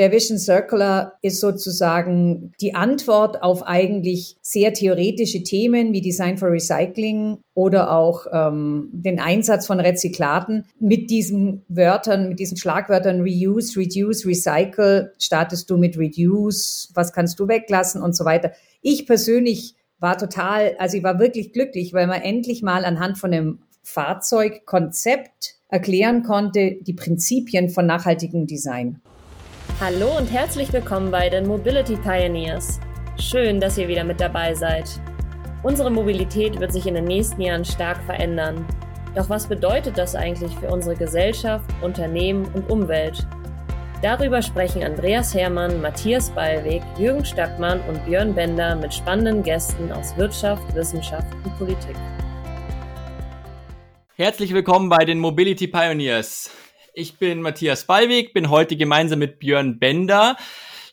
Der Vision Circular ist sozusagen die Antwort auf eigentlich sehr theoretische Themen wie Design for Recycling oder auch ähm, den Einsatz von Rezyklaten. Mit diesen Wörtern, mit diesen Schlagwörtern Reuse, Reduce, Recycle startest du mit Reduce, was kannst du weglassen und so weiter. Ich persönlich war total, also ich war wirklich glücklich, weil man endlich mal anhand von einem Fahrzeugkonzept erklären konnte, die Prinzipien von nachhaltigem Design. Hallo und herzlich willkommen bei den Mobility Pioneers. Schön, dass ihr wieder mit dabei seid. Unsere Mobilität wird sich in den nächsten Jahren stark verändern. Doch was bedeutet das eigentlich für unsere Gesellschaft, Unternehmen und Umwelt? Darüber sprechen Andreas Hermann, Matthias Ballweg, Jürgen Stackmann und Björn Bender mit spannenden Gästen aus Wirtschaft, Wissenschaft und Politik. Herzlich willkommen bei den Mobility Pioneers. Ich bin Matthias Ballweg, bin heute gemeinsam mit Björn Bender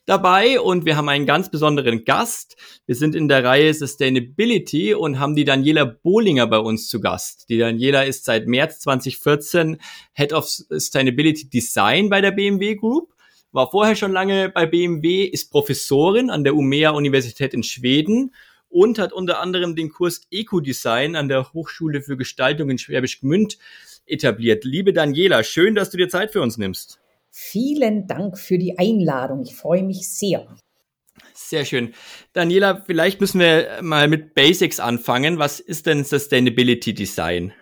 dabei und wir haben einen ganz besonderen Gast. Wir sind in der Reihe Sustainability und haben die Daniela Bohlinger bei uns zu Gast. Die Daniela ist seit März 2014 Head of Sustainability Design bei der BMW Group, war vorher schon lange bei BMW, ist Professorin an der Umea Universität in Schweden und hat unter anderem den Kurs Eco-Design an der Hochschule für Gestaltung in Schwäbisch Gmünd etabliert. Liebe Daniela, schön, dass du dir Zeit für uns nimmst. Vielen Dank für die Einladung. Ich freue mich sehr. Sehr schön. Daniela, vielleicht müssen wir mal mit Basics anfangen. Was ist denn Sustainability Design?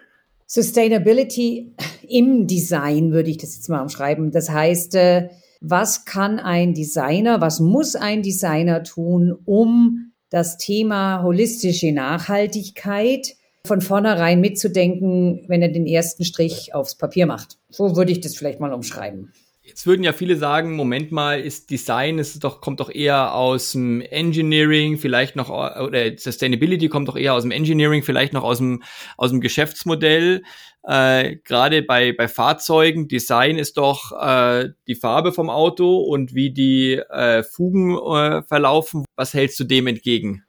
Sustainability im Design würde ich das jetzt mal umschreiben. Das heißt, äh, was kann ein Designer, was muss ein Designer tun, um das Thema holistische Nachhaltigkeit von vornherein mitzudenken, wenn er den ersten Strich aufs Papier macht. So würde ich das vielleicht mal umschreiben. Jetzt würden ja viele sagen, Moment mal, ist Design, ist doch, kommt doch eher aus dem Engineering, vielleicht noch, oder Sustainability kommt doch eher aus dem Engineering, vielleicht noch aus dem, aus dem Geschäftsmodell. Äh, Gerade bei, bei Fahrzeugen, Design ist doch äh, die Farbe vom Auto und wie die äh, Fugen äh, verlaufen. Was hältst du dem entgegen?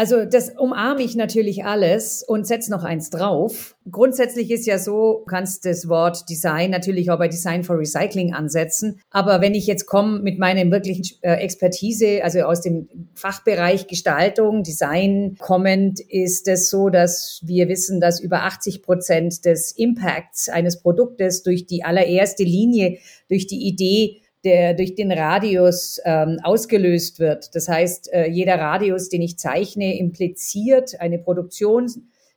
Also das umarme ich natürlich alles und setze noch eins drauf. Grundsätzlich ist ja so, du kannst das Wort Design natürlich auch bei Design for Recycling ansetzen. Aber wenn ich jetzt komme mit meiner wirklichen äh, Expertise, also aus dem Fachbereich Gestaltung, Design kommend, ist es so, dass wir wissen, dass über 80 Prozent des Impacts eines Produktes durch die allererste Linie, durch die Idee der durch den Radius ähm, ausgelöst wird. Das heißt, äh, jeder Radius, den ich zeichne, impliziert eine Produktion,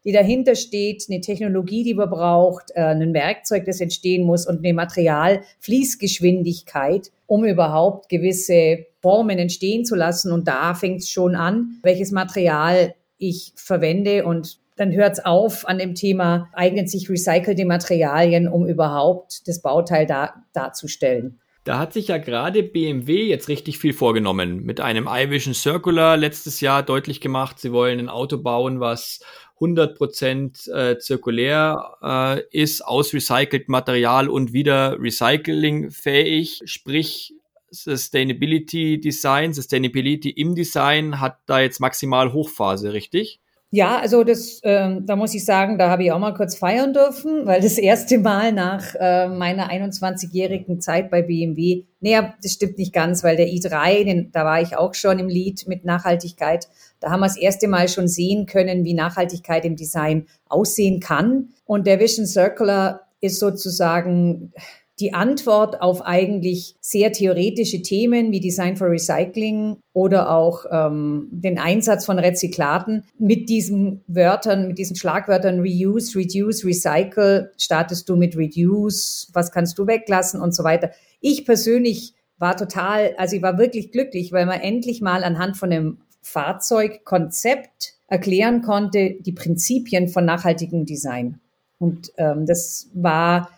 die dahinter steht, eine Technologie, die man braucht, äh, ein Werkzeug, das entstehen muss und eine Materialfließgeschwindigkeit, um überhaupt gewisse Formen entstehen zu lassen. Und da fängt es schon an, welches Material ich verwende und dann hört es auf an dem Thema, eignen sich recycelte Materialien, um überhaupt das Bauteil da, darzustellen. Da hat sich ja gerade BMW jetzt richtig viel vorgenommen. Mit einem iVision Circular letztes Jahr deutlich gemacht, sie wollen ein Auto bauen, was 100% äh, zirkulär äh, ist, aus recyceltem Material und wieder recyclingfähig. Sprich, Sustainability Design, Sustainability im Design hat da jetzt maximal Hochphase, richtig? Ja, also das, ähm, da muss ich sagen, da habe ich auch mal kurz feiern dürfen, weil das erste Mal nach äh, meiner 21-jährigen Zeit bei BMW, naja, das stimmt nicht ganz, weil der i3, den, da war ich auch schon im Lied mit Nachhaltigkeit. Da haben wir das erste Mal schon sehen können, wie Nachhaltigkeit im Design aussehen kann. Und der Vision Circular ist sozusagen die Antwort auf eigentlich sehr theoretische Themen wie Design for Recycling oder auch ähm, den Einsatz von Rezyklaten. Mit diesen Wörtern, mit diesen Schlagwörtern Reuse, Reduce, Recycle startest du mit Reduce, was kannst du weglassen und so weiter. Ich persönlich war total, also ich war wirklich glücklich, weil man endlich mal anhand von einem Fahrzeugkonzept erklären konnte, die Prinzipien von nachhaltigem Design. Und ähm, das war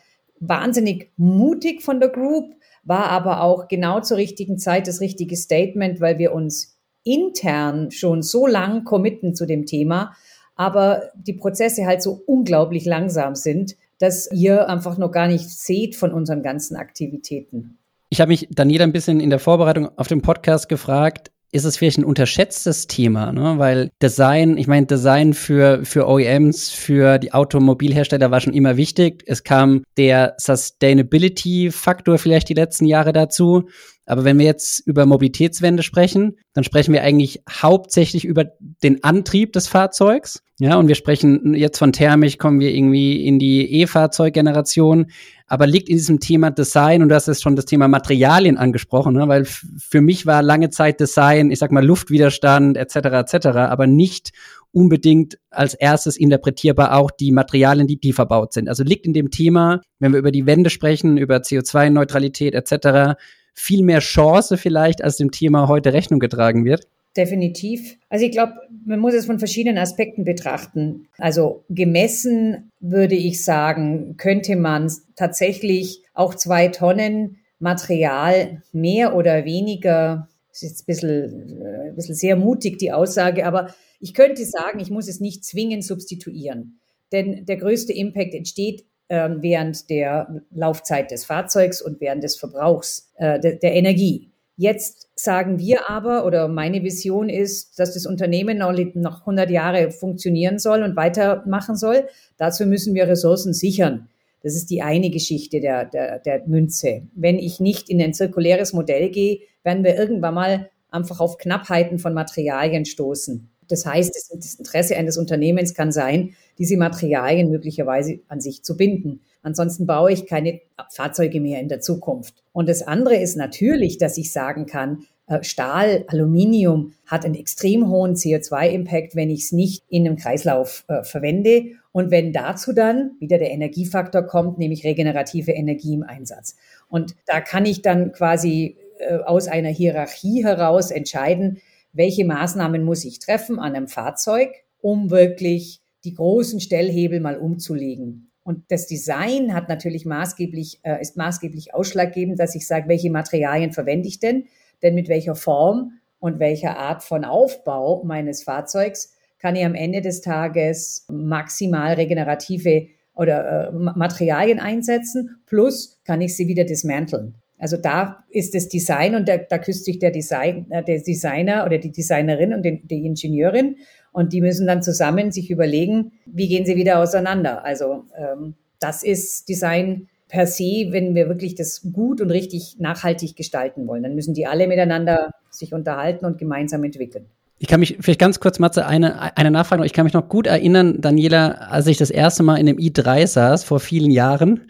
wahnsinnig mutig von der Group, war aber auch genau zur richtigen Zeit das richtige Statement, weil wir uns intern schon so lang committen zu dem Thema, aber die Prozesse halt so unglaublich langsam sind, dass ihr einfach noch gar nicht seht von unseren ganzen Aktivitäten. Ich habe mich Daniela ein bisschen in der Vorbereitung auf den Podcast gefragt, ist es vielleicht ein unterschätztes Thema, ne? weil Design, ich meine, Design für, für OEMs, für die Automobilhersteller war schon immer wichtig. Es kam der Sustainability-Faktor vielleicht die letzten Jahre dazu. Aber wenn wir jetzt über Mobilitätswende sprechen, dann sprechen wir eigentlich hauptsächlich über den Antrieb des Fahrzeugs. Ja, und wir sprechen jetzt von Thermik, kommen wir irgendwie in die E-Fahrzeuggeneration. Aber liegt in diesem Thema Design, und du hast jetzt schon das Thema Materialien angesprochen, ne? weil für mich war lange Zeit Design, ich sag mal Luftwiderstand etc. etc., aber nicht unbedingt als erstes interpretierbar auch die Materialien, die, die verbaut sind. Also liegt in dem Thema, wenn wir über die Wende sprechen, über CO2-Neutralität etc., viel mehr Chance vielleicht, als dem Thema heute Rechnung getragen wird? Definitiv. Also ich glaube, man muss es von verschiedenen Aspekten betrachten. Also gemessen würde ich sagen, könnte man tatsächlich auch zwei Tonnen Material mehr oder weniger, das ist jetzt ein bisschen, äh, ein bisschen sehr mutig die Aussage, aber ich könnte sagen, ich muss es nicht zwingend substituieren. Denn der größte Impact entsteht ähm, während der Laufzeit des Fahrzeugs und während des Verbrauchs äh, der, der Energie. Jetzt sagen wir aber, oder meine Vision ist, dass das Unternehmen noch, noch 100 Jahre funktionieren soll und weitermachen soll. Dazu müssen wir Ressourcen sichern. Das ist die eine Geschichte der, der, der Münze. Wenn ich nicht in ein zirkuläres Modell gehe, werden wir irgendwann mal einfach auf Knappheiten von Materialien stoßen. Das heißt, das Interesse eines Unternehmens kann sein, diese Materialien möglicherweise an sich zu binden. Ansonsten baue ich keine Fahrzeuge mehr in der Zukunft. Und das andere ist natürlich, dass ich sagen kann, äh, Stahl, Aluminium hat einen extrem hohen CO2-Impact, wenn ich es nicht in einem Kreislauf äh, verwende. Und wenn dazu dann wieder der Energiefaktor kommt, nämlich regenerative Energie im Einsatz. Und da kann ich dann quasi äh, aus einer Hierarchie heraus entscheiden, welche Maßnahmen muss ich treffen an einem Fahrzeug, um wirklich die großen Stellhebel mal umzulegen. Und das Design hat natürlich maßgeblich, äh, ist maßgeblich ausschlaggebend, dass ich sage, welche Materialien verwende ich denn? Denn mit welcher Form und welcher Art von Aufbau meines Fahrzeugs kann ich am Ende des Tages maximal regenerative oder äh, Materialien einsetzen, plus kann ich sie wieder dismanteln. Also da ist das Design und da, da küsst sich der, Design, äh, der Designer oder die Designerin und die, die Ingenieurin und die müssen dann zusammen sich überlegen, wie gehen sie wieder auseinander. Also ähm, das ist Design per se, wenn wir wirklich das gut und richtig nachhaltig gestalten wollen. Dann müssen die alle miteinander sich unterhalten und gemeinsam entwickeln. Ich kann mich vielleicht ganz kurz, Matze, eine, eine Nachfrage. Ich kann mich noch gut erinnern, Daniela, als ich das erste Mal in dem i3 saß, vor vielen Jahren.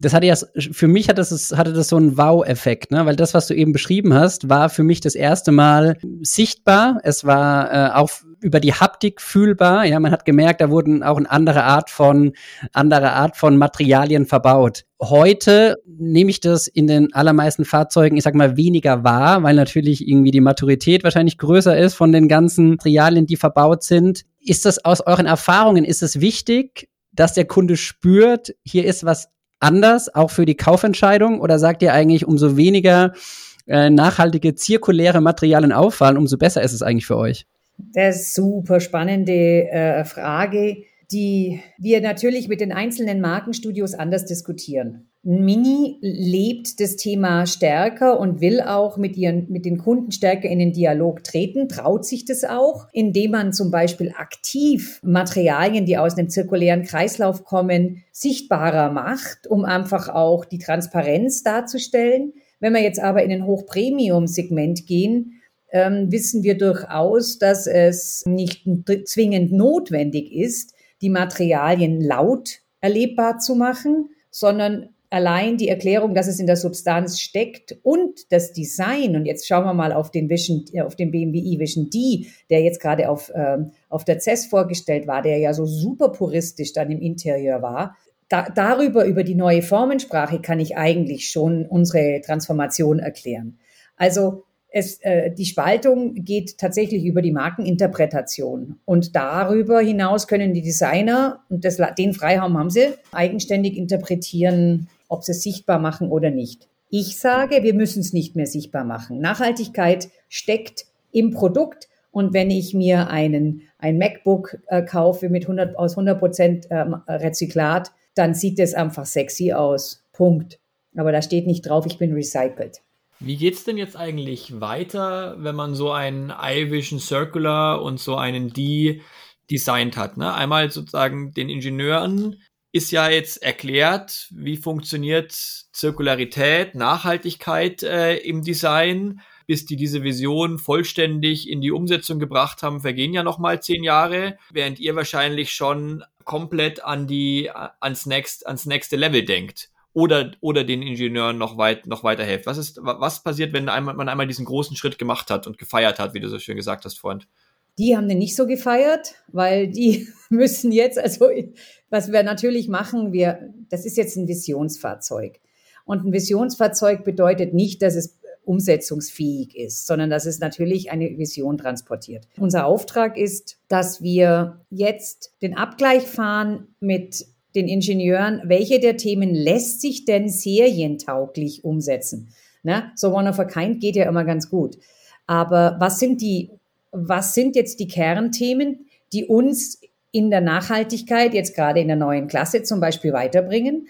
Das hatte ja, für mich hatte das, hatte das so einen Wow-Effekt, ne? Weil das, was du eben beschrieben hast, war für mich das erste Mal sichtbar. Es war äh, auch über die Haptik fühlbar. Ja, man hat gemerkt, da wurden auch eine andere Art von, andere Art von Materialien verbaut. Heute nehme ich das in den allermeisten Fahrzeugen, ich sag mal, weniger wahr, weil natürlich irgendwie die Maturität wahrscheinlich größer ist von den ganzen Materialien, die verbaut sind. Ist das aus euren Erfahrungen, ist es wichtig, dass der Kunde spürt, hier ist was anders, auch für die Kaufentscheidung? Oder sagt ihr eigentlich, umso weniger äh, nachhaltige, zirkuläre Materialien auffallen, umso besser ist es eigentlich für euch? Das ist super spannende äh, Frage, die wir natürlich mit den einzelnen Markenstudios anders diskutieren. Mini lebt das Thema stärker und will auch mit, ihren, mit den Kunden stärker in den Dialog treten, traut sich das auch, indem man zum Beispiel aktiv Materialien, die aus einem zirkulären Kreislauf kommen, sichtbarer macht, um einfach auch die Transparenz darzustellen. Wenn wir jetzt aber in ein Hochpremium-Segment gehen, ähm, wissen wir durchaus, dass es nicht zwingend notwendig ist, die Materialien laut erlebbar zu machen, sondern allein die Erklärung, dass es in der Substanz steckt und das Design, und jetzt schauen wir mal auf den Vision, äh, auf den BMW i Vision D, der jetzt gerade auf, ähm, auf der CES vorgestellt war, der ja so super puristisch dann im Interieur war. Da, darüber, über die neue Formensprache kann ich eigentlich schon unsere Transformation erklären. Also es, äh, die Spaltung geht tatsächlich über die Markeninterpretation. Und darüber hinaus können die Designer, und das, den Freiraum haben sie, eigenständig interpretieren, ob sie es sichtbar machen oder nicht. Ich sage, wir müssen es nicht mehr sichtbar machen. Nachhaltigkeit steckt im Produkt. Und wenn ich mir einen, ein MacBook äh, kaufe mit 100, aus 100 Prozent äh, Rezyklat, dann sieht es einfach sexy aus. Punkt. Aber da steht nicht drauf, ich bin recycelt. Wie geht's denn jetzt eigentlich weiter, wenn man so einen iVision Circular und so einen D designt hat? Ne? Einmal sozusagen den Ingenieuren ist ja jetzt erklärt, wie funktioniert Zirkularität, Nachhaltigkeit äh, im Design. Bis die diese Vision vollständig in die Umsetzung gebracht haben, vergehen ja noch mal zehn Jahre, während ihr wahrscheinlich schon komplett an die ans next ans nächste Level denkt oder, oder den Ingenieuren noch, weit, noch weiterhilft? Was, ist, was passiert, wenn einmal, man einmal diesen großen Schritt gemacht hat und gefeiert hat, wie du so schön gesagt hast, Freund? Die haben den nicht so gefeiert, weil die müssen jetzt, also was wir natürlich machen, wir, das ist jetzt ein Visionsfahrzeug. Und ein Visionsfahrzeug bedeutet nicht, dass es umsetzungsfähig ist, sondern dass es natürlich eine Vision transportiert. Unser Auftrag ist, dass wir jetzt den Abgleich fahren mit den Ingenieuren, welche der Themen lässt sich denn serientauglich umsetzen? Ne? So One of a Kind geht ja immer ganz gut. Aber was sind die, was sind jetzt die Kernthemen, die uns in der Nachhaltigkeit, jetzt gerade in der neuen Klasse zum Beispiel weiterbringen?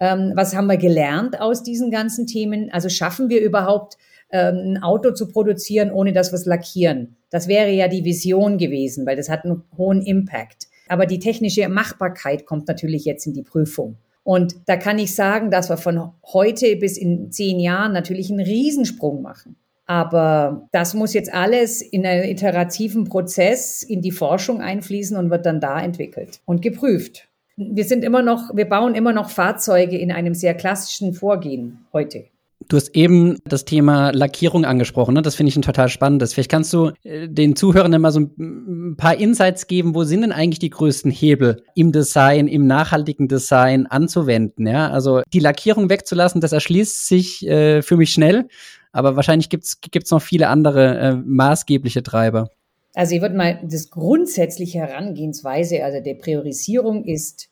Ähm, was haben wir gelernt aus diesen ganzen Themen? Also schaffen wir überhaupt ähm, ein Auto zu produzieren, ohne dass wir es lackieren? Das wäre ja die Vision gewesen, weil das hat einen hohen Impact. Aber die technische Machbarkeit kommt natürlich jetzt in die Prüfung. Und da kann ich sagen, dass wir von heute bis in zehn Jahren natürlich einen Riesensprung machen. Aber das muss jetzt alles in einen iterativen Prozess in die Forschung einfließen und wird dann da entwickelt und geprüft. Wir sind immer noch, wir bauen immer noch Fahrzeuge in einem sehr klassischen Vorgehen heute. Du hast eben das Thema Lackierung angesprochen, ne? das finde ich ein total spannendes. Vielleicht kannst du äh, den Zuhörern mal so ein paar Insights geben, wo sind denn eigentlich die größten Hebel im Design, im nachhaltigen Design anzuwenden? Ja? Also die Lackierung wegzulassen, das erschließt sich äh, für mich schnell, aber wahrscheinlich gibt es noch viele andere äh, maßgebliche Treiber. Also ich würde mal das grundsätzliche Herangehensweise, also der Priorisierung ist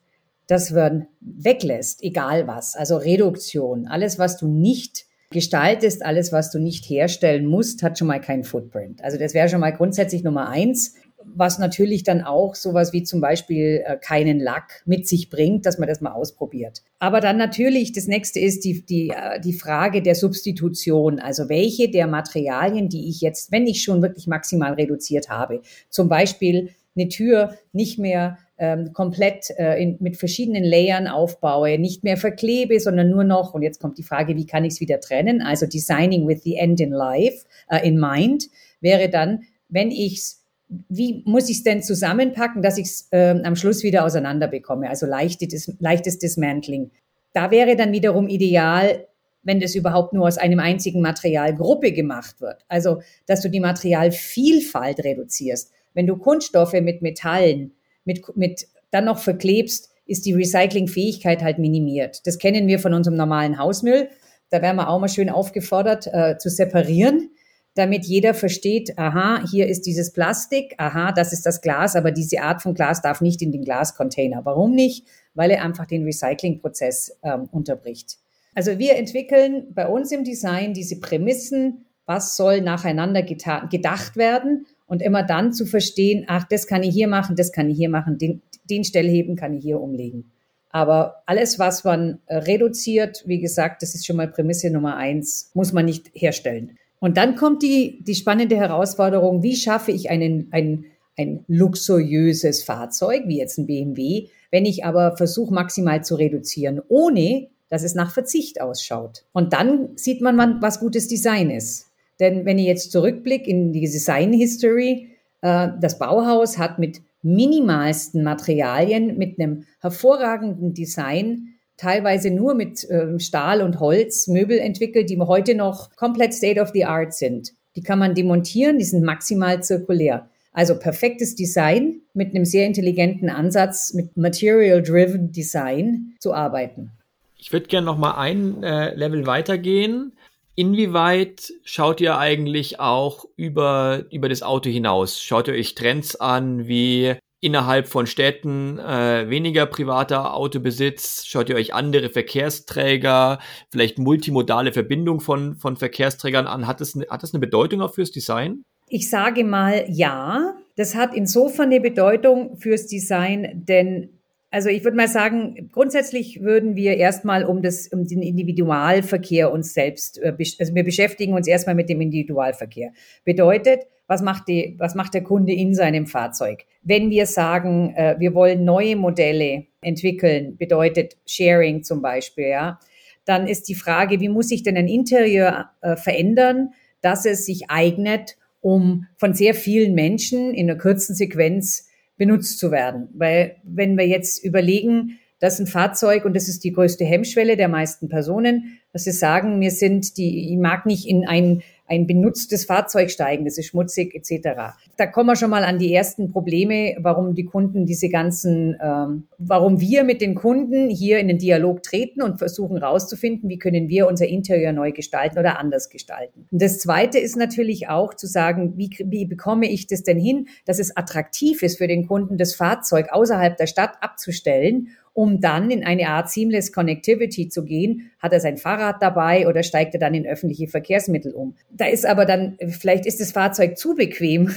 das man weglässt, egal was. Also Reduktion, alles, was du nicht gestaltest, alles, was du nicht herstellen musst, hat schon mal keinen Footprint. Also das wäre schon mal grundsätzlich Nummer eins, was natürlich dann auch sowas wie zum Beispiel äh, keinen Lack mit sich bringt, dass man das mal ausprobiert. Aber dann natürlich, das nächste ist die, die, äh, die Frage der Substitution. Also welche der Materialien, die ich jetzt, wenn ich schon wirklich maximal reduziert habe, zum Beispiel eine Tür nicht mehr ähm, komplett äh, in, mit verschiedenen Layern aufbaue, nicht mehr verklebe, sondern nur noch, und jetzt kommt die Frage, wie kann ich es wieder trennen? Also Designing with the End in Life, äh, in Mind, wäre dann, wenn ich es wie muss ich es denn zusammenpacken, dass ich es äh, am Schluss wieder auseinander bekomme? Also leichtes, leichtes Dismantling. Da wäre dann wiederum ideal, wenn das überhaupt nur aus einem einzigen Materialgruppe gemacht wird. Also, dass du die Materialvielfalt reduzierst. Wenn du Kunststoffe mit Metallen mit, mit dann noch verklebst, ist die Recyclingfähigkeit halt minimiert. Das kennen wir von unserem normalen Hausmüll. Da werden wir auch mal schön aufgefordert äh, zu separieren, damit jeder versteht, aha, hier ist dieses Plastik, aha, das ist das Glas, aber diese Art von Glas darf nicht in den Glascontainer. Warum nicht? Weil er einfach den Recyclingprozess ähm, unterbricht. Also wir entwickeln bei uns im Design diese Prämissen, was soll nacheinander gedacht werden und immer dann zu verstehen, ach, das kann ich hier machen, das kann ich hier machen, den, den Stellheben kann ich hier umlegen. Aber alles, was man äh, reduziert, wie gesagt, das ist schon mal Prämisse Nummer eins, muss man nicht herstellen. Und dann kommt die, die spannende Herausforderung, wie schaffe ich einen, ein, ein luxuriöses Fahrzeug, wie jetzt ein BMW, wenn ich aber versuche, maximal zu reduzieren, ohne dass es nach Verzicht ausschaut. Und dann sieht man, was gutes Design ist. Denn wenn ich jetzt zurückblicke in die Design History, äh, das Bauhaus hat mit minimalsten Materialien, mit einem hervorragenden Design, teilweise nur mit äh, Stahl und Holz Möbel entwickelt, die heute noch komplett state of the art sind. Die kann man demontieren, die sind maximal zirkulär. Also perfektes Design mit einem sehr intelligenten Ansatz, mit Material-Driven Design zu arbeiten. Ich würde gerne noch mal ein äh, Level weitergehen. Inwieweit schaut ihr eigentlich auch über, über das Auto hinaus? Schaut ihr euch Trends an, wie innerhalb von Städten äh, weniger privater Autobesitz? Schaut ihr euch andere Verkehrsträger, vielleicht multimodale Verbindung von, von Verkehrsträgern an? Hat das, hat das eine Bedeutung auch fürs Design? Ich sage mal ja. Das hat insofern eine Bedeutung fürs Design, denn Also ich würde mal sagen, grundsätzlich würden wir erstmal um das, um den Individualverkehr uns selbst, äh, also wir beschäftigen uns erstmal mit dem Individualverkehr. Bedeutet, was macht die, was macht der Kunde in seinem Fahrzeug? Wenn wir sagen, äh, wir wollen neue Modelle entwickeln, bedeutet Sharing zum Beispiel, ja, dann ist die Frage, wie muss sich denn ein Interieur äh, verändern, dass es sich eignet, um von sehr vielen Menschen in einer kurzen Sequenz benutzt zu werden. Weil wenn wir jetzt überlegen, dass ein Fahrzeug, und das ist die größte Hemmschwelle der meisten Personen, dass sie sagen, wir sind die, ich mag nicht in ein ein benutztes Fahrzeug steigen, das ist schmutzig etc. Da kommen wir schon mal an die ersten Probleme, warum die Kunden diese ganzen, ähm, warum wir mit den Kunden hier in den Dialog treten und versuchen herauszufinden, wie können wir unser Interieur neu gestalten oder anders gestalten. Und das Zweite ist natürlich auch zu sagen, wie, wie bekomme ich das denn hin, dass es attraktiv ist für den Kunden, das Fahrzeug außerhalb der Stadt abzustellen um dann in eine Art Seamless Connectivity zu gehen. Hat er sein Fahrrad dabei oder steigt er dann in öffentliche Verkehrsmittel um? Da ist aber dann, vielleicht ist das Fahrzeug zu bequem,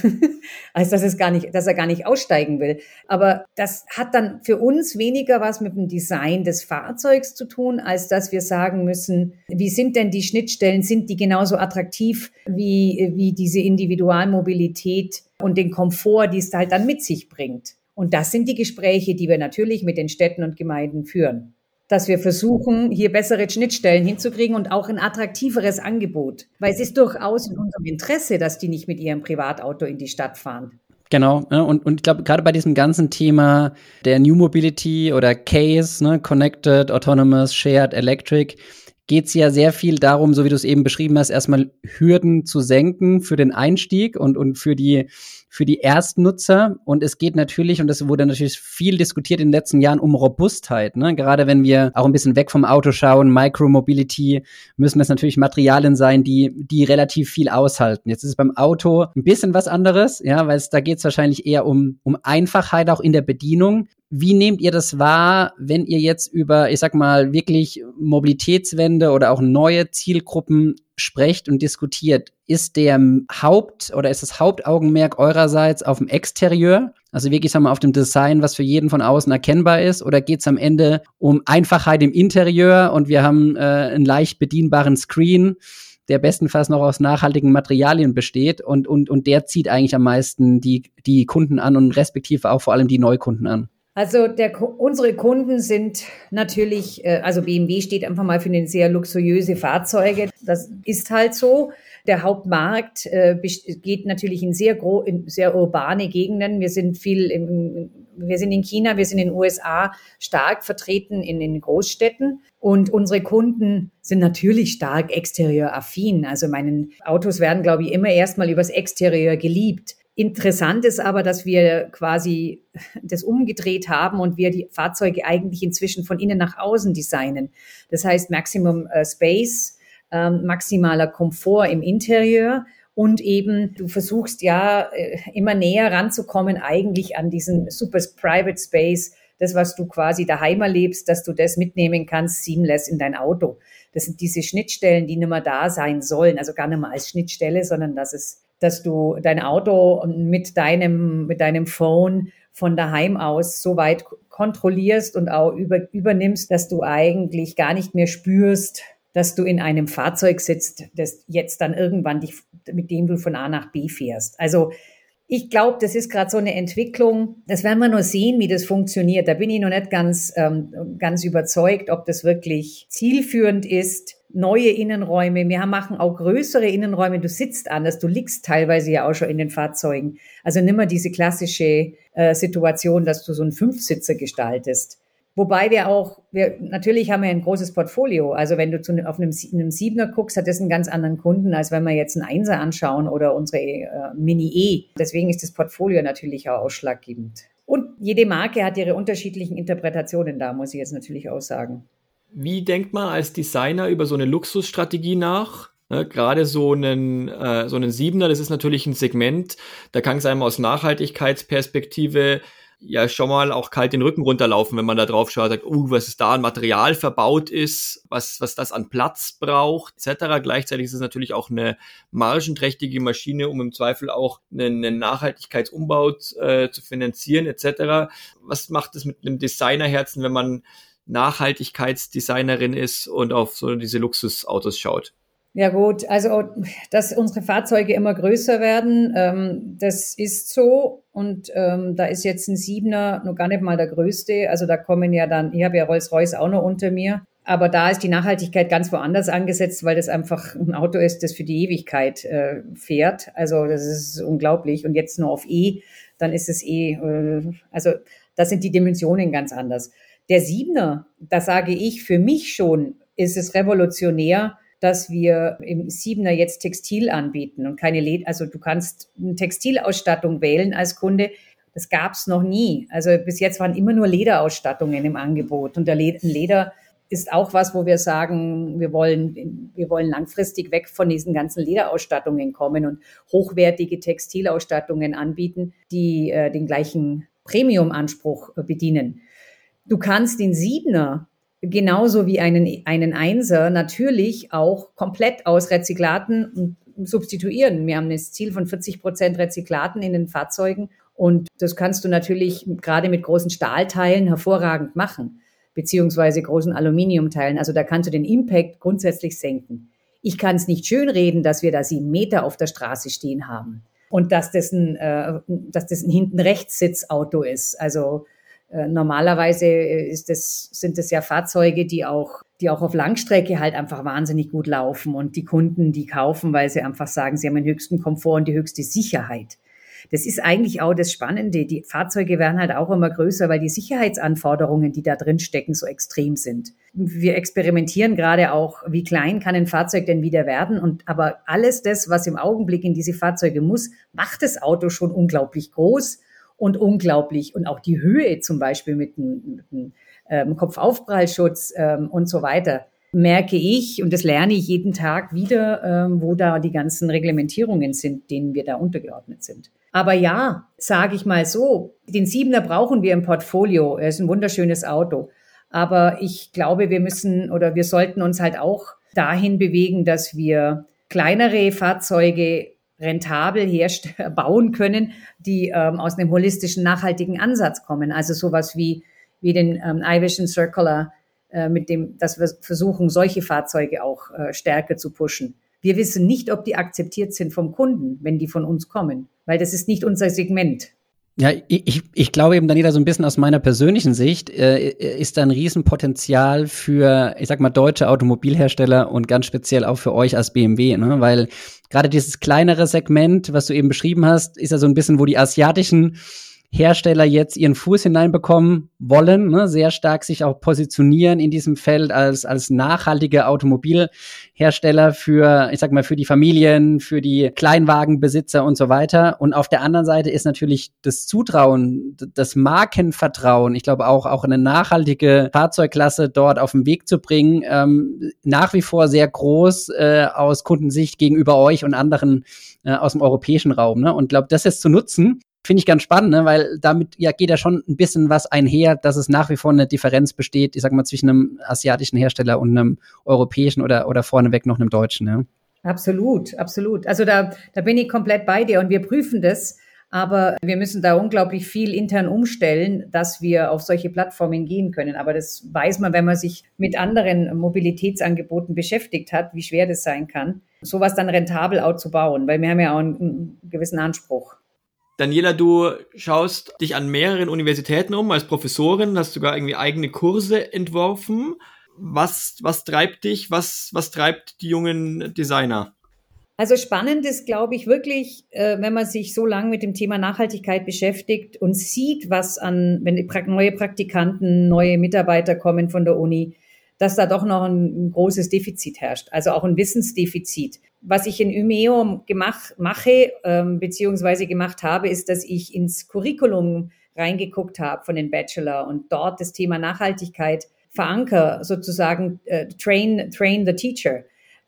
als dass es gar nicht, dass er gar nicht aussteigen will. Aber das hat dann für uns weniger was mit dem Design des Fahrzeugs zu tun, als dass wir sagen müssen, wie sind denn die Schnittstellen? Sind die genauso attraktiv wie, wie diese Individualmobilität und den Komfort, die es halt dann mit sich bringt? Und das sind die Gespräche, die wir natürlich mit den Städten und Gemeinden führen. Dass wir versuchen, hier bessere Schnittstellen hinzukriegen und auch ein attraktiveres Angebot. Weil es ist durchaus in unserem Interesse, dass die nicht mit ihrem Privatauto in die Stadt fahren. Genau, ne, und, und ich glaube, gerade bei diesem ganzen Thema der New Mobility oder Case, ne, Connected, Autonomous, Shared, Electric, geht es ja sehr viel darum, so wie du es eben beschrieben hast, erstmal Hürden zu senken für den Einstieg und, und für die für die Erstnutzer. Und es geht natürlich, und das wurde natürlich viel diskutiert in den letzten Jahren, um Robustheit. Ne? Gerade wenn wir auch ein bisschen weg vom Auto schauen, Micromobility, müssen das natürlich Materialien sein, die, die relativ viel aushalten. Jetzt ist es beim Auto ein bisschen was anderes, ja, weil da geht es wahrscheinlich eher um, um Einfachheit auch in der Bedienung. Wie nehmt ihr das wahr, wenn ihr jetzt über, ich sag mal, wirklich Mobilitätswende oder auch neue Zielgruppen sprecht und diskutiert? Ist der Haupt- oder ist das Hauptaugenmerk eurerseits auf dem Exterieur? Also wirklich, sagen wir, auf dem Design, was für jeden von außen erkennbar ist? Oder geht es am Ende um Einfachheit im Interieur und wir haben äh, einen leicht bedienbaren Screen? der bestenfalls noch aus nachhaltigen Materialien besteht und, und, und der zieht eigentlich am meisten die, die Kunden an und respektive auch vor allem die Neukunden an. Also der, unsere Kunden sind natürlich, äh, also BMW steht einfach mal für eine sehr luxuriöse Fahrzeuge. Das ist halt so. Der Hauptmarkt äh, geht natürlich in sehr, gro in sehr urbane Gegenden. Wir sind viel im, wir sind in China, wir sind in den USA stark vertreten in den Großstädten. Und unsere Kunden sind natürlich stark exterioraffin. Also meinen Autos werden, glaube ich, immer erstmal übers Exterieur geliebt. Interessant ist aber, dass wir quasi das umgedreht haben und wir die Fahrzeuge eigentlich inzwischen von innen nach außen designen. Das heißt Maximum äh, Space, ähm, maximaler Komfort im Interieur und eben du versuchst ja äh, immer näher ranzukommen eigentlich an diesen super Private Space, das was du quasi daheim erlebst, dass du das mitnehmen kannst seamless in dein Auto. Das sind diese Schnittstellen, die nicht mehr da sein sollen, also gar nicht mehr als Schnittstelle, sondern dass es dass du dein Auto mit deinem, mit deinem Phone von daheim aus so weit kontrollierst und auch über, übernimmst, dass du eigentlich gar nicht mehr spürst, dass du in einem Fahrzeug sitzt, das jetzt dann irgendwann dich, mit dem du von A nach B fährst. Also ich glaube, das ist gerade so eine Entwicklung. Das werden wir nur sehen, wie das funktioniert. Da bin ich noch nicht ganz, ähm, ganz überzeugt, ob das wirklich zielführend ist neue Innenräume. Wir machen auch größere Innenräume. Du sitzt anders, du liegst teilweise ja auch schon in den Fahrzeugen. Also nimmer diese klassische äh, Situation, dass du so einen Fünfsitzer gestaltest. Wobei wir auch, wir, natürlich haben wir ein großes Portfolio. Also wenn du zu, auf einem, einem Siebener guckst, hat das einen ganz anderen Kunden, als wenn wir jetzt einen Einser anschauen oder unsere äh, Mini E. Deswegen ist das Portfolio natürlich auch ausschlaggebend. Und jede Marke hat ihre unterschiedlichen Interpretationen da, muss ich jetzt natürlich auch sagen. Wie denkt man als Designer über so eine Luxusstrategie nach? Ne, Gerade so einen, äh, so einen Siebener, das ist natürlich ein Segment, da kann es einem aus Nachhaltigkeitsperspektive ja schon mal auch kalt den Rücken runterlaufen, wenn man da drauf schaut, sagt, uh, was ist da an Material verbaut ist, was, was das an Platz braucht, etc. Gleichzeitig ist es natürlich auch eine margenträchtige Maschine, um im Zweifel auch einen, einen Nachhaltigkeitsumbau äh, zu finanzieren, etc. Was macht es mit einem Designerherzen, wenn man Nachhaltigkeitsdesignerin ist und auf so diese Luxusautos schaut? Ja gut, also dass unsere Fahrzeuge immer größer werden, ähm, das ist so. Und ähm, da ist jetzt ein Siebener noch gar nicht mal der größte. Also da kommen ja dann, ich habe ja Rolls-Royce auch noch unter mir. Aber da ist die Nachhaltigkeit ganz woanders angesetzt, weil das einfach ein Auto ist, das für die Ewigkeit äh, fährt. Also das ist unglaublich. Und jetzt nur auf E, dann ist es eh, äh, also da sind die Dimensionen ganz anders. Der Siebener, da sage ich für mich schon, ist es revolutionär, dass wir im Siebener jetzt Textil anbieten und keine Led also du kannst eine Textilausstattung wählen als Kunde. Das gab es noch nie. Also bis jetzt waren immer nur Lederausstattungen im Angebot und der Leder ist auch was, wo wir sagen, wir wollen, wir wollen langfristig weg von diesen ganzen Lederausstattungen kommen und hochwertige Textilausstattungen anbieten, die äh, den gleichen Premium-Anspruch bedienen. Du kannst den Siebener genauso wie einen, einen Einser natürlich auch komplett aus Rezyklaten substituieren. Wir haben das Ziel von 40 Prozent Rezyklaten in den Fahrzeugen und das kannst du natürlich gerade mit großen Stahlteilen hervorragend machen, beziehungsweise großen Aluminiumteilen. Also da kannst du den Impact grundsätzlich senken. Ich kann es nicht schönreden, dass wir da sieben Meter auf der Straße stehen haben und dass das ein, äh, dass das ein hinten Rechtssitzauto ist. Also normalerweise äh, ist das, sind das ja Fahrzeuge, die auch, die auch auf Langstrecke halt einfach wahnsinnig gut laufen und die Kunden, die kaufen, weil sie einfach sagen, sie haben den höchsten Komfort und die höchste Sicherheit. Das ist eigentlich auch das Spannende. Die Fahrzeuge werden halt auch immer größer, weil die Sicherheitsanforderungen, die da drin stecken, so extrem sind. Wir experimentieren gerade auch, wie klein kann ein Fahrzeug denn wieder werden? Und aber alles das, was im Augenblick in diese Fahrzeuge muss, macht das Auto schon unglaublich groß und unglaublich. Und auch die Höhe zum Beispiel mit einem, mit einem ähm, Kopfaufprallschutz ähm, und so weiter merke ich, und das lerne ich jeden Tag wieder, ähm, wo da die ganzen Reglementierungen sind, denen wir da untergeordnet sind. Aber ja, sage ich mal so, den Siebener brauchen wir im Portfolio. Er ist ein wunderschönes Auto. Aber ich glaube, wir müssen oder wir sollten uns halt auch dahin bewegen, dass wir kleinere Fahrzeuge rentabel bauen können, die ähm, aus einem holistischen, nachhaltigen Ansatz kommen. Also sowas wie, wie den ähm, iVision Circular, äh, mit dem, dass wir versuchen, solche Fahrzeuge auch äh, stärker zu pushen. Wir wissen nicht, ob die akzeptiert sind vom Kunden, wenn die von uns kommen, weil das ist nicht unser Segment. Ja, ich, ich glaube eben, Daniela, so ein bisschen aus meiner persönlichen Sicht äh, ist da ein Riesenpotenzial für, ich sag mal, deutsche Automobilhersteller und ganz speziell auch für euch als BMW, ne? weil gerade dieses kleinere Segment, was du eben beschrieben hast, ist ja so ein bisschen, wo die asiatischen Hersteller jetzt ihren Fuß hineinbekommen wollen, ne, sehr stark sich auch positionieren in diesem Feld als, als nachhaltige Automobilhersteller für, ich sag mal, für die Familien, für die Kleinwagenbesitzer und so weiter. Und auf der anderen Seite ist natürlich das Zutrauen, das Markenvertrauen, ich glaube auch, auch eine nachhaltige Fahrzeugklasse dort auf den Weg zu bringen, ähm, nach wie vor sehr groß äh, aus Kundensicht gegenüber euch und anderen äh, aus dem europäischen Raum. Ne? Und glaube, das jetzt zu nutzen, finde ich ganz spannend, ne? weil damit ja geht ja schon ein bisschen was einher, dass es nach wie vor eine Differenz besteht, ich sag mal, zwischen einem asiatischen Hersteller und einem europäischen oder, oder vorneweg noch einem deutschen. Ja? Absolut, absolut. Also da, da bin ich komplett bei dir und wir prüfen das. Aber wir müssen da unglaublich viel intern umstellen, dass wir auf solche Plattformen gehen können. Aber das weiß man, wenn man sich mit anderen Mobilitätsangeboten beschäftigt hat, wie schwer das sein kann, sowas dann rentabel auch zu bauen, weil wir haben ja auch einen, einen gewissen Anspruch. Daniela, du schaust dich an mehreren Universitäten um als Professorin, hast sogar irgendwie eigene Kurse entworfen. Was, was treibt dich? Was, was treibt die jungen Designer? Also spannend ist, glaube ich, wirklich, äh, wenn man sich so lange mit dem Thema Nachhaltigkeit beschäftigt und sieht, was an, wenn neue Praktikanten, neue Mitarbeiter kommen von der Uni, dass da doch noch ein, ein großes Defizit herrscht, also auch ein Wissensdefizit. Was ich in Umeo gemacht, mache, ähm, beziehungsweise gemacht habe, ist, dass ich ins Curriculum reingeguckt habe von den Bachelor und dort das Thema Nachhaltigkeit veranker, sozusagen äh, train, train the teacher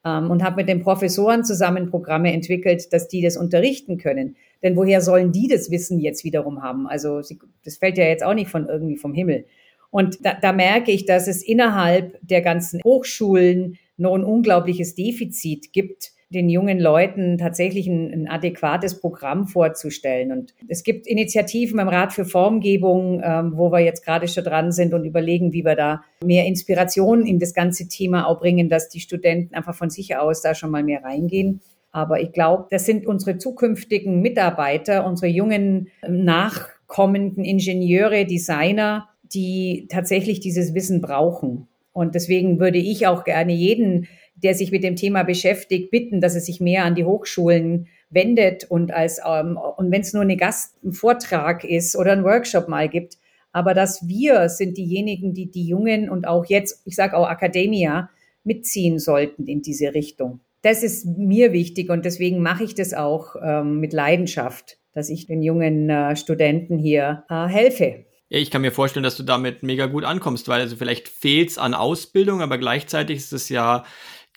ähm, und habe mit den Professoren zusammen Programme entwickelt, dass die das unterrichten können. Denn woher sollen die das Wissen jetzt wiederum haben? Also sie, das fällt ja jetzt auch nicht von irgendwie vom Himmel. Und da, da merke ich, dass es innerhalb der ganzen Hochschulen noch ein unglaubliches Defizit gibt, den jungen Leuten tatsächlich ein, ein, adäquates Programm vorzustellen. Und es gibt Initiativen im Rat für Formgebung, ähm, wo wir jetzt gerade schon dran sind und überlegen, wie wir da mehr Inspiration in das ganze Thema auch bringen, dass die Studenten einfach von sich aus da schon mal mehr reingehen. Aber ich glaube, das sind unsere zukünftigen Mitarbeiter, unsere jungen nachkommenden Ingenieure, Designer, die tatsächlich dieses Wissen brauchen. Und deswegen würde ich auch gerne jeden der sich mit dem Thema beschäftigt, bitten, dass er sich mehr an die Hochschulen wendet und als ähm, und wenn es nur eine Gast, ein Vortrag ist oder ein Workshop mal gibt, aber dass wir sind diejenigen, die die Jungen und auch jetzt, ich sage auch Academia, mitziehen sollten in diese Richtung. Das ist mir wichtig und deswegen mache ich das auch ähm, mit Leidenschaft, dass ich den jungen äh, Studenten hier äh, helfe. Ich kann mir vorstellen, dass du damit mega gut ankommst, weil also vielleicht fehlt's an Ausbildung, aber gleichzeitig ist es ja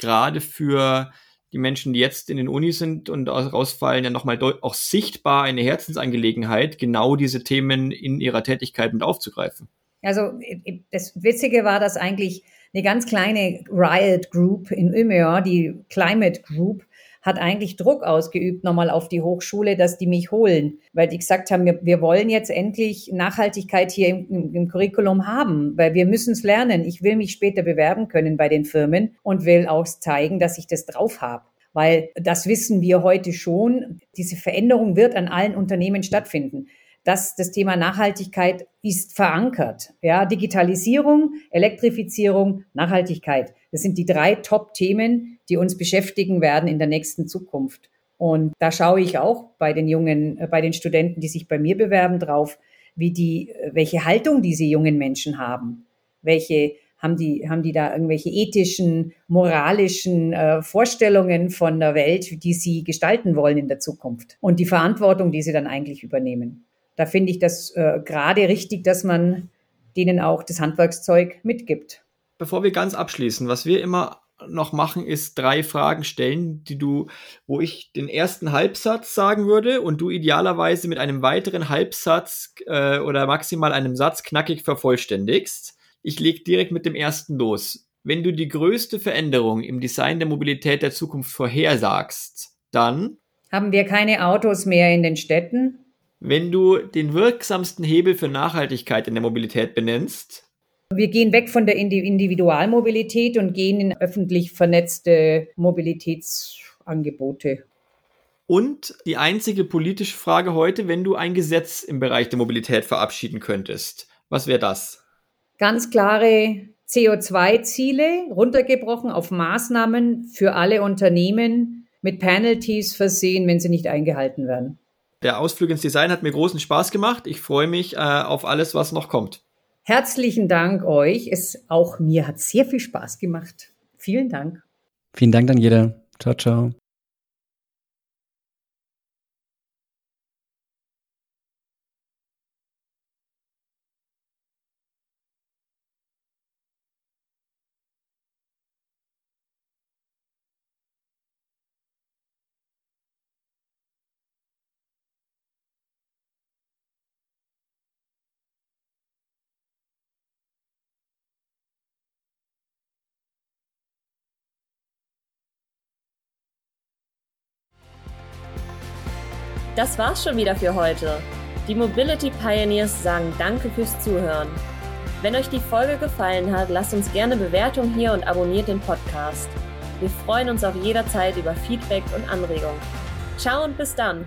gerade für die Menschen, die jetzt in den Unis sind und rausfallen, ja nochmal auch sichtbar eine Herzensangelegenheit, genau diese Themen in ihrer Tätigkeit mit aufzugreifen. Also das Witzige war, dass eigentlich eine ganz kleine Riot Group in Umeå, die Climate Group, hat eigentlich Druck ausgeübt nochmal auf die Hochschule, dass die mich holen, weil die gesagt haben, wir, wir wollen jetzt endlich Nachhaltigkeit hier im, im, im Curriculum haben, weil wir müssen es lernen. Ich will mich später bewerben können bei den Firmen und will auch zeigen, dass ich das drauf habe. Weil das wissen wir heute schon, diese Veränderung wird an allen Unternehmen stattfinden dass das Thema Nachhaltigkeit ist verankert. Ja, Digitalisierung, Elektrifizierung, Nachhaltigkeit. Das sind die drei Top-Themen, die uns beschäftigen werden in der nächsten Zukunft. Und da schaue ich auch bei den jungen, äh, bei den Studenten, die sich bei mir bewerben, drauf, wie die, äh, welche Haltung diese jungen Menschen haben. Welche haben die, haben die da irgendwelche ethischen, moralischen äh, Vorstellungen von der Welt, die sie gestalten wollen in der Zukunft und die Verantwortung, die sie dann eigentlich übernehmen da finde ich das äh, gerade richtig, dass man denen auch das Handwerkszeug mitgibt. Bevor wir ganz abschließen, was wir immer noch machen, ist drei Fragen stellen, die du, wo ich den ersten Halbsatz sagen würde und du idealerweise mit einem weiteren Halbsatz äh, oder maximal einem Satz knackig vervollständigst. Ich lege direkt mit dem ersten los. Wenn du die größte Veränderung im Design der Mobilität der Zukunft vorhersagst, dann haben wir keine Autos mehr in den Städten, wenn du den wirksamsten Hebel für Nachhaltigkeit in der Mobilität benennst? Wir gehen weg von der Individualmobilität und gehen in öffentlich vernetzte Mobilitätsangebote. Und die einzige politische Frage heute, wenn du ein Gesetz im Bereich der Mobilität verabschieden könntest, was wäre das? Ganz klare CO2-Ziele, runtergebrochen auf Maßnahmen für alle Unternehmen mit Penalties versehen, wenn sie nicht eingehalten werden. Der Ausflug ins Design hat mir großen Spaß gemacht. Ich freue mich äh, auf alles, was noch kommt. Herzlichen Dank euch. Es auch mir hat sehr viel Spaß gemacht. Vielen Dank. Vielen Dank, Daniela. Ciao, ciao. Das war's schon wieder für heute. Die Mobility Pioneers sagen Danke fürs Zuhören. Wenn euch die Folge gefallen hat, lasst uns gerne Bewertung hier und abonniert den Podcast. Wir freuen uns auf jederzeit über Feedback und Anregungen. Ciao und bis dann!